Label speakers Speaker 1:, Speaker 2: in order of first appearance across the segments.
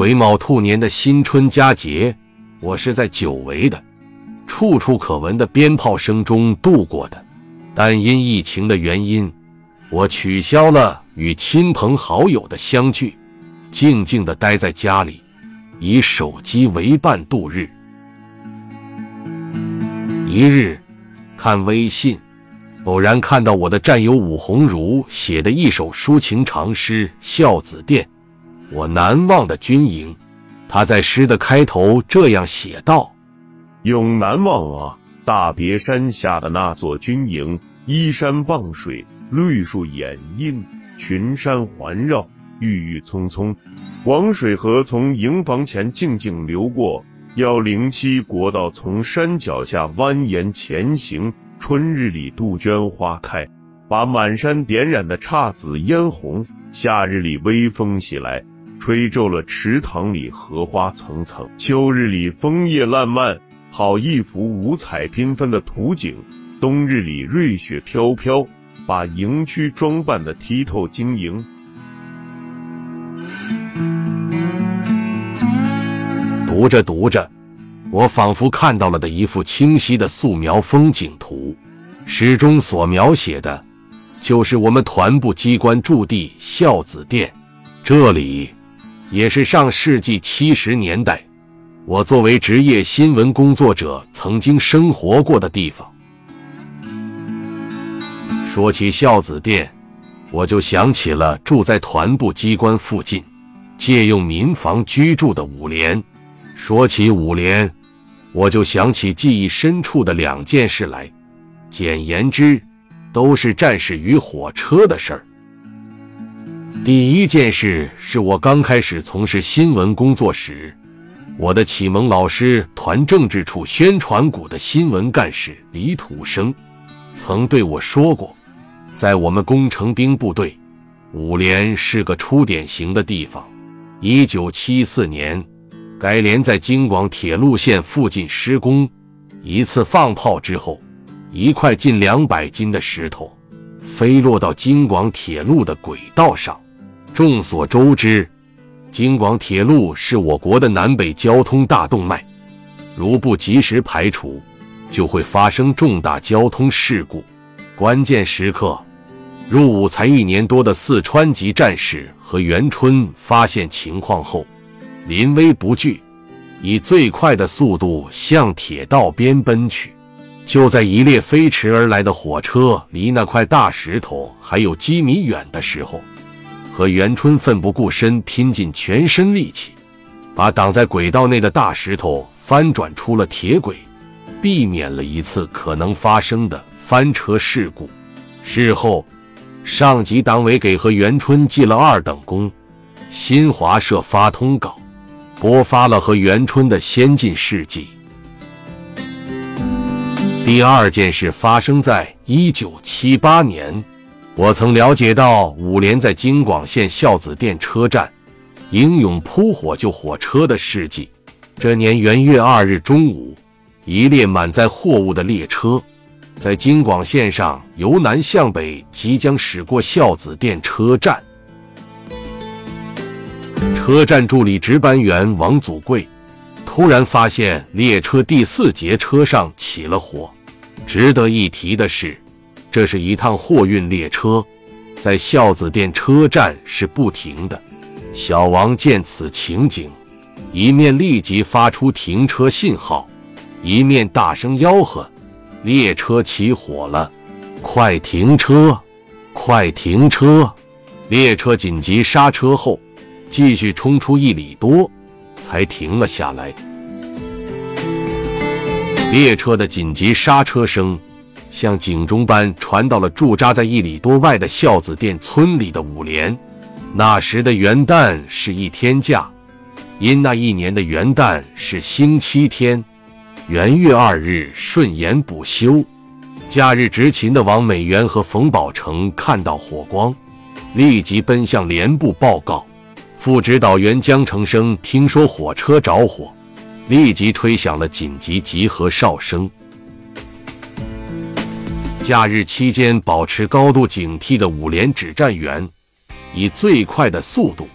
Speaker 1: 癸卯兔年的新春佳节，我是在久违的、处处可闻的鞭炮声中度过的。但因疫情的原因，我取消了与亲朋好友的相聚，静静地待在家里，以手机为伴度日。一日，看微信，偶然看到我的战友武鸿儒写的一首抒情长诗《孝子殿》，我难忘的军营。他在诗的开头这样写道：“
Speaker 2: 永难忘啊，大别山下的那座军营，依山傍水，绿树掩映，群山环绕，郁郁葱葱。黄水河从营房前静静流过。幺零七国道从山脚下蜿蜒前行。春日里杜鹃花开，把满山点染的姹紫嫣红；夏日里微风袭来。”吹皱了池塘里荷花层层，秋日里枫叶烂漫，好一幅五彩缤纷的图景；冬日里瑞雪飘飘，把营区装扮的剔透晶莹。
Speaker 1: 读着读着，我仿佛看到了的一幅清晰的素描风景图。诗中所描写的，就是我们团部机关驻地孝子殿，这里。也是上世纪七十年代，我作为职业新闻工作者曾经生活过的地方。说起孝子殿，我就想起了住在团部机关附近、借用民房居住的五连。说起五连，我就想起记忆深处的两件事来。简言之，都是战士与火车的事儿。第一件事是我刚开始从事新闻工作时，我的启蒙老师团政治处宣传股的新闻干事李土生，曾对我说过，在我们工程兵部队，五连是个出典型的地方。一九七四年，该连在京广铁路线附近施工，一次放炮之后，一块近两百斤的石头飞落到京广铁路的轨道上。众所周知，京广铁路是我国的南北交通大动脉，如不及时排除，就会发生重大交通事故。关键时刻，入伍才一年多的四川籍战士和袁春发现情况后，临危不惧，以最快的速度向铁道边奔去。就在一列飞驰而来的火车离那块大石头还有几米远的时候。和元春奋不顾身，拼尽全身力气，把挡在轨道内的大石头翻转出了铁轨，避免了一次可能发生的翻车事故。事后，上级党委给何元春记了二等功。新华社发通稿，播发了何元春的先进事迹。第二件事发生在一九七八年。我曾了解到五连在京广线孝子店车站英勇扑火救火车的事迹。这年元月二日中午，一列满载货物的列车在京广线上由南向北即将驶过孝子店车站。车站助理值班员王祖贵突然发现列车第四节车上起了火。值得一提的是。这是一趟货运列车，在孝子店车站是不停的。小王见此情景，一面立即发出停车信号，一面大声吆喝：“列车起火了，快停车，快停车！”列车紧急刹车后，继续冲出一里多，才停了下来。列车的紧急刹车声。像警钟般传到了驻扎在一里多外的孝子店村里的五连。那时的元旦是一天假，因那一年的元旦是星期天，元月二日顺延补休。假日执勤的王美元和冯宝成看到火光，立即奔向连部报告。副指导员江成生听说火车着火，立即吹响了紧急集合哨声。假日期间保持高度警惕的五连指战员，以最快的速度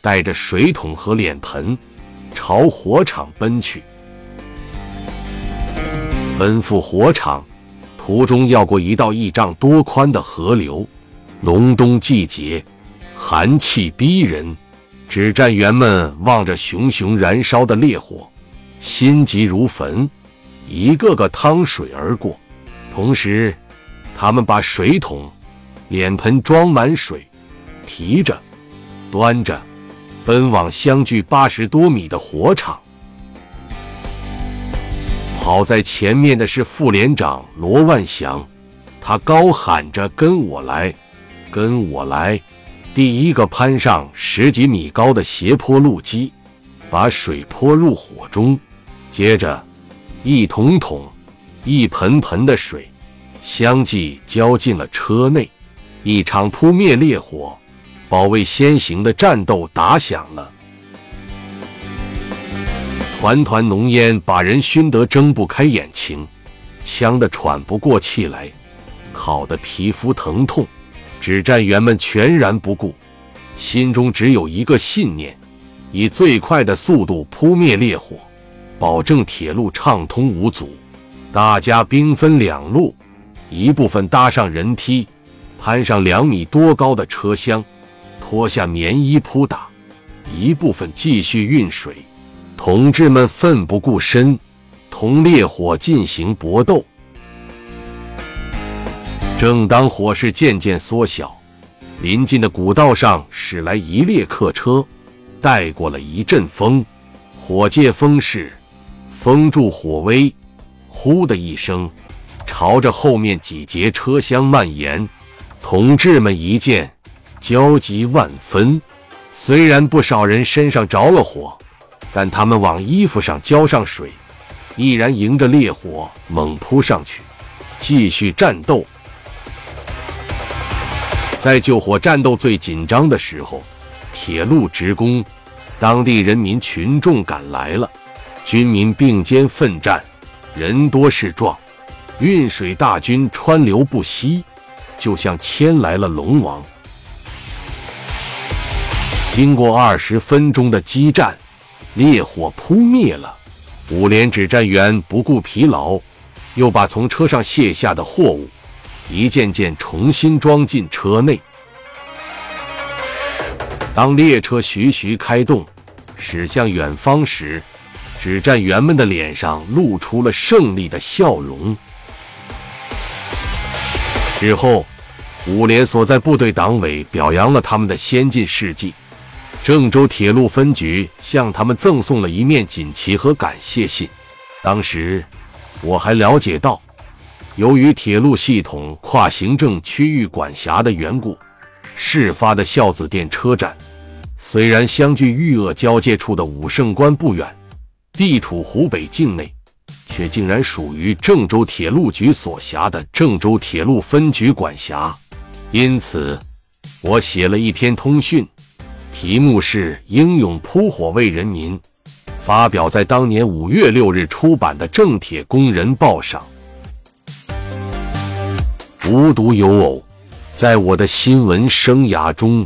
Speaker 1: 带着水桶和脸盆，朝火场奔去。奔赴火场，途中要过一道一丈多宽的河流。隆冬季节，寒气逼人，指战员们望着熊熊燃烧的烈火，心急如焚，一个个趟水而过。同时，他们把水桶、脸盆装满水，提着、端着，奔往相距八十多米的火场。跑在前面的是副连长罗万祥，他高喊着：“跟我来，跟我来！”第一个攀上十几米高的斜坡路基，把水泼入火中，接着一桶桶、一盆盆的水相继浇进了车内，一场扑灭烈火、保卫先行的战斗打响了。团团浓烟把人熏得睁不开眼睛，呛得喘不过气来，烤得皮肤疼痛。指战员们全然不顾，心中只有一个信念：以最快的速度扑灭烈火，保证铁路畅通无阻。大家兵分两路，一部分搭上人梯，攀上两米多高的车厢，脱下棉衣扑打；一部分继续运水。同志们奋不顾身，同烈火进行搏斗。正当火势渐渐缩小，临近的古道上驶来一列客车，带过了一阵风，火借风势，风助火威，呼的一声，朝着后面几节车厢蔓延。同志们一见，焦急万分。虽然不少人身上着了火。但他们往衣服上浇上水，毅然迎着烈火猛扑上去，继续战斗。在救火战斗最紧张的时候，铁路职工、当地人民群众赶来了，军民并肩奋战，人多势壮，运水大军川流不息，就像牵来了龙王。经过二十分钟的激战。烈火扑灭了，五连指战员不顾疲劳，又把从车上卸下的货物一件件重新装进车内。当列车徐徐开动，驶向远方时，指战员们的脸上露出了胜利的笑容。之后，五连所在部队党委表扬了他们的先进事迹。郑州铁路分局向他们赠送了一面锦旗和感谢信。当时我还了解到，由于铁路系统跨行政区域管辖的缘故，事发的孝子店车站虽然相距豫鄂交界处的武胜关不远，地处湖北境内，却竟然属于郑州铁路局所辖的郑州铁路分局管辖。因此，我写了一篇通讯。题目是“英勇扑火为人民”，发表在当年五月六日出版的《郑铁工人报》上。无独有偶，在我的新闻生涯中，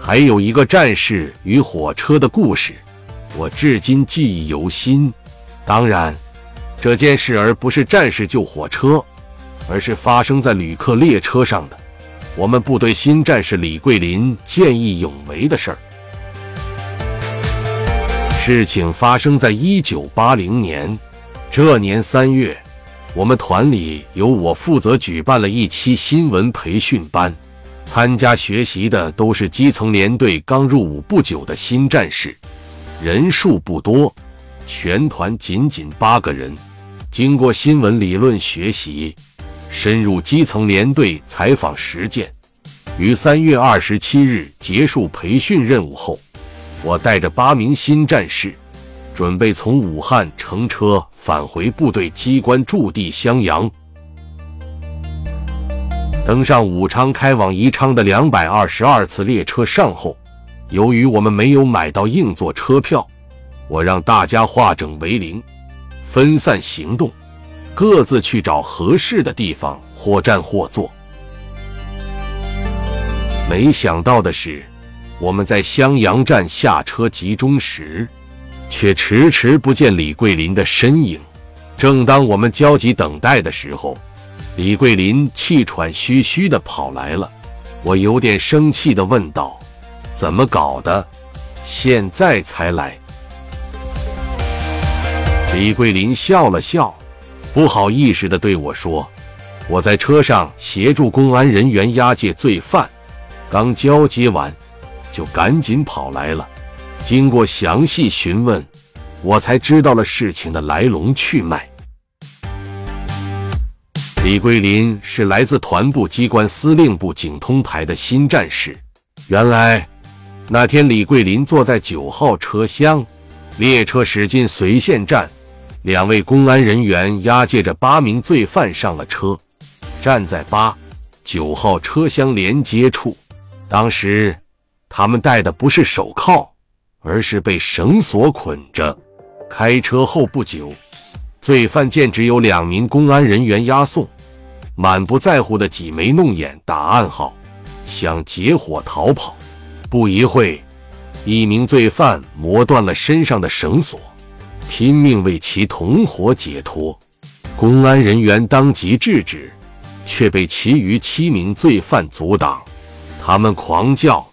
Speaker 1: 还有一个战士与火车的故事，我至今记忆犹新。当然，这件事儿不是战士救火车，而是发生在旅客列车上的。我们部队新战士李桂林见义勇为的事儿。事情发生在一九八零年，这年三月，我们团里由我负责举办了一期新闻培训班，参加学习的都是基层连队刚入伍不久的新战士，人数不多，全团仅仅八个人。经过新闻理论学习。深入基层连队采访实践，于三月二十七日结束培训任务后，我带着八名新战士，准备从武汉乘车返回部队机关驻地襄阳。登上武昌开往宜昌的两百二十二次列车上后，由于我们没有买到硬座车票，我让大家化整为零，分散行动。各自去找合适的地方或站或坐。没想到的是，我们在襄阳站下车集中时，却迟迟不见李桂林的身影。正当我们焦急等待的时候，李桂林气喘吁吁地跑来了。我有点生气地问道：“怎么搞的？现在才来？”李桂林笑了笑，不好意思地对我说：“我在车上协助公安人员押解罪犯，刚交接完。”就赶紧跑来了。经过详细询问，我才知道了事情的来龙去脉。李桂林是来自团部机关司令部警通排的新战士。原来那天，李桂林坐在九号车厢，列车驶进随县站，两位公安人员押解着八名罪犯上了车，站在八九号车厢连接处。当时。他们戴的不是手铐，而是被绳索捆着。开车后不久，罪犯见只有两名公安人员押送，满不在乎的挤眉弄眼打暗号，想结伙逃跑。不一会，一名罪犯磨断了身上的绳索，拼命为其同伙解脱。公安人员当即制止，却被其余七名罪犯阻挡。他们狂叫。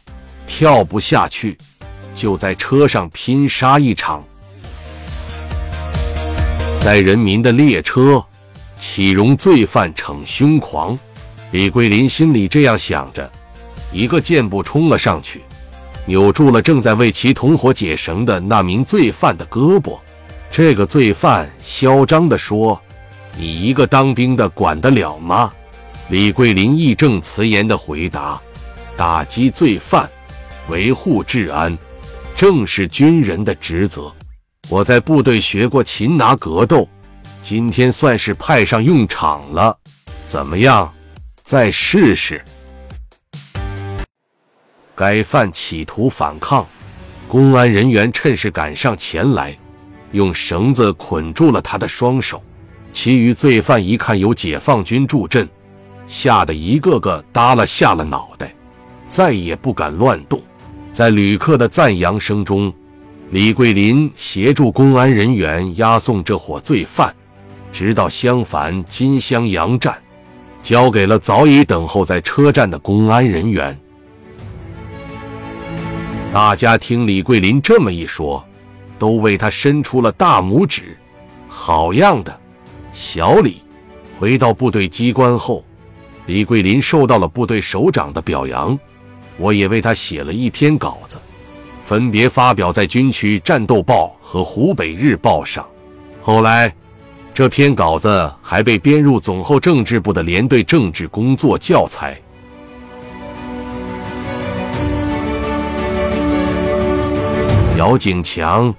Speaker 1: 跳不下去，就在车上拼杀一场。在人民的列车，岂容罪犯逞凶狂？李桂林心里这样想着，一个箭步冲了上去，扭住了正在为其同伙解绳的那名罪犯的胳膊。这个罪犯嚣张地说：“你一个当兵的管得了吗？”李桂林义正辞严地回答：“打击罪犯。”维护治安，正是军人的职责。我在部队学过擒拿格斗，今天算是派上用场了。怎么样？再试试。该犯企图反抗，公安人员趁势赶上前来，用绳子捆住了他的双手。其余罪犯一看有解放军助阵，吓得一个个耷拉下了脑袋，再也不敢乱动。在旅客的赞扬声中，李桂林协助公安人员押送这伙罪犯，直到襄樊金襄阳站，交给了早已等候在车站的公安人员。大家听李桂林这么一说，都为他伸出了大拇指。好样的，小李！回到部队机关后，李桂林受到了部队首长的表扬。我也为他写了一篇稿子，分别发表在军区战斗报和湖北日报上。后来，这篇稿子还被编入总后政治部的连队政治工作教材。姚景强，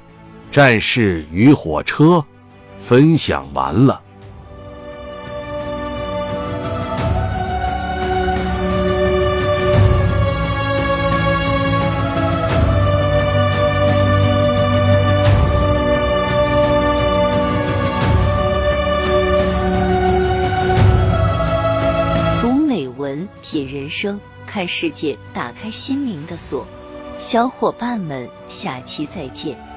Speaker 1: 战士与火车，分享完了。
Speaker 3: 读美文品人生，看世界，打开心灵的锁。小伙伴们，下期再见。